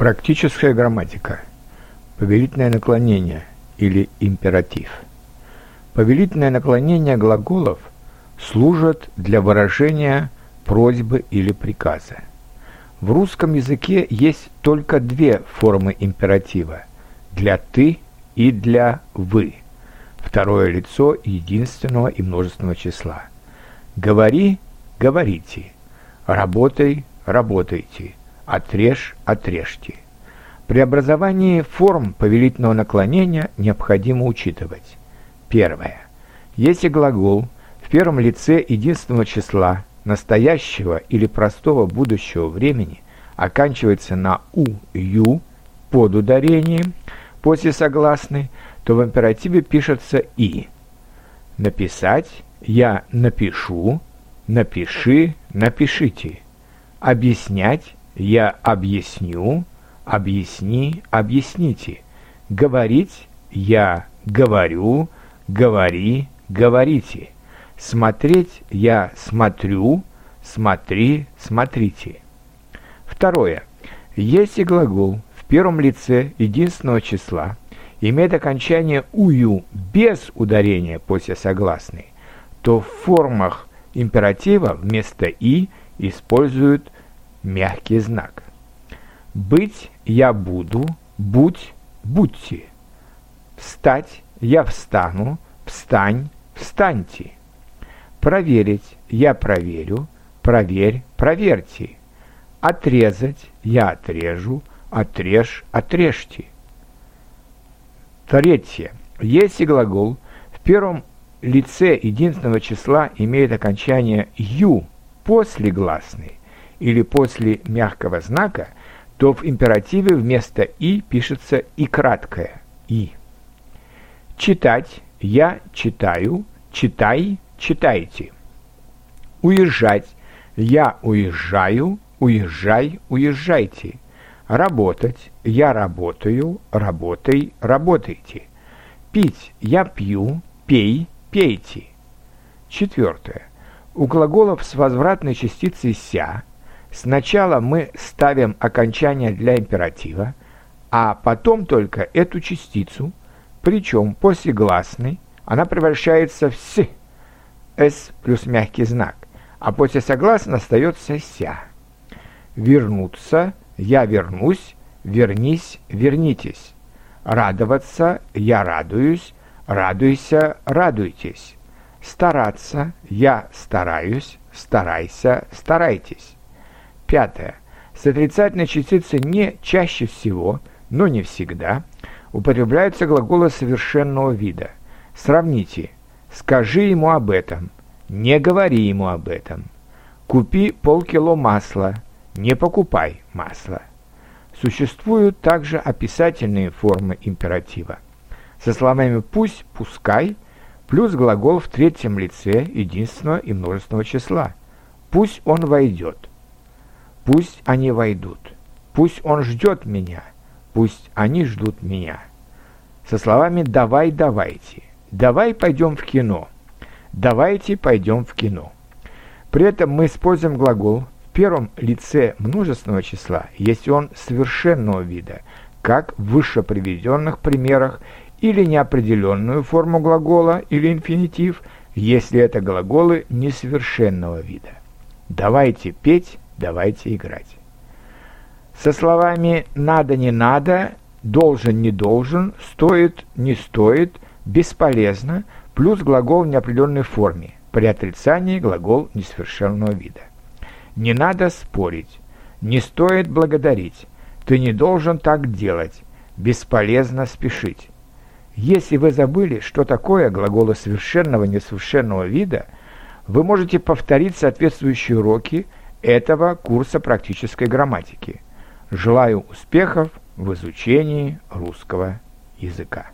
Практическая грамматика. Повелительное наклонение или императив. Повелительное наклонение глаголов служат для выражения просьбы или приказа. В русском языке есть только две формы императива – для «ты» и для «вы». Второе лицо единственного и множественного числа. Говори – говорите. Работай – работайте отрежь, отрежьте. При образовании форм повелительного наклонения необходимо учитывать. Первое. Если глагол в первом лице единственного числа настоящего или простого будущего времени оканчивается на «у», «ю» под ударением после согласной, то в императиве пишется «и». Написать «я напишу», «напиши», «напишите». Объяснять я объясню, объясни, объясните. Говорить я говорю, говори, говорите. Смотреть я смотрю, смотри, смотрите. Второе. Если глагол в первом лице единственного числа имеет окончание «ую» без ударения после согласной, то в формах императива вместо «и» используют мягкий знак. Быть я буду, будь, будьте. Встать я встану, встань, встаньте. Проверить я проверю, проверь, проверьте. Отрезать я отрежу, отрежь, отрежьте. Третье. Если глагол в первом лице единственного числа имеет окончание «ю» после гласной, или после мягкого знака, то в императиве вместо «и» пишется «и» краткое «и». Читать «я читаю», читай, читайте. Уезжать «я уезжаю», уезжай, уезжайте. Работать «я работаю», работай, работайте. Пить «я пью», пей, пейте. Четвертое. У глаголов с возвратной частицей «ся» Сначала мы ставим окончание для императива, а потом только эту частицу, причем после гласной она превращается в «с», «с» плюс мягкий знак, а после согласной остается «ся». Вернуться, я вернусь, вернись, вернитесь. Радоваться, я радуюсь, радуйся, радуйтесь. Стараться, я стараюсь, старайся, старайтесь. Пятое. С отрицательной частицей не чаще всего, но не всегда, употребляются глаголы совершенного вида. Сравните. Скажи ему об этом. Не говори ему об этом. Купи полкило масла. Не покупай масло. Существуют также описательные формы императива. Со словами «пусть», «пускай» плюс глагол в третьем лице единственного и множественного числа. «Пусть он войдет». Пусть они войдут. Пусть он ждет меня. Пусть они ждут меня. Со словами «давай, давайте». «Давай пойдем в кино». «Давайте пойдем в кино». При этом мы используем глагол в первом лице множественного числа, если он совершенного вида, как в выше приведенных примерах, или неопределенную форму глагола или инфинитив, если это глаголы несовершенного вида. Давайте петь, давайте играть. Со словами «надо, не надо», «должен, не должен», «стоит, не стоит», «бесполезно» плюс глагол в неопределенной форме, при отрицании глагол несовершенного вида. Не надо спорить, не стоит благодарить, ты не должен так делать, бесполезно спешить. Если вы забыли, что такое глаголы совершенного и несовершенного вида, вы можете повторить соответствующие уроки – этого курса практической грамматики. Желаю успехов в изучении русского языка.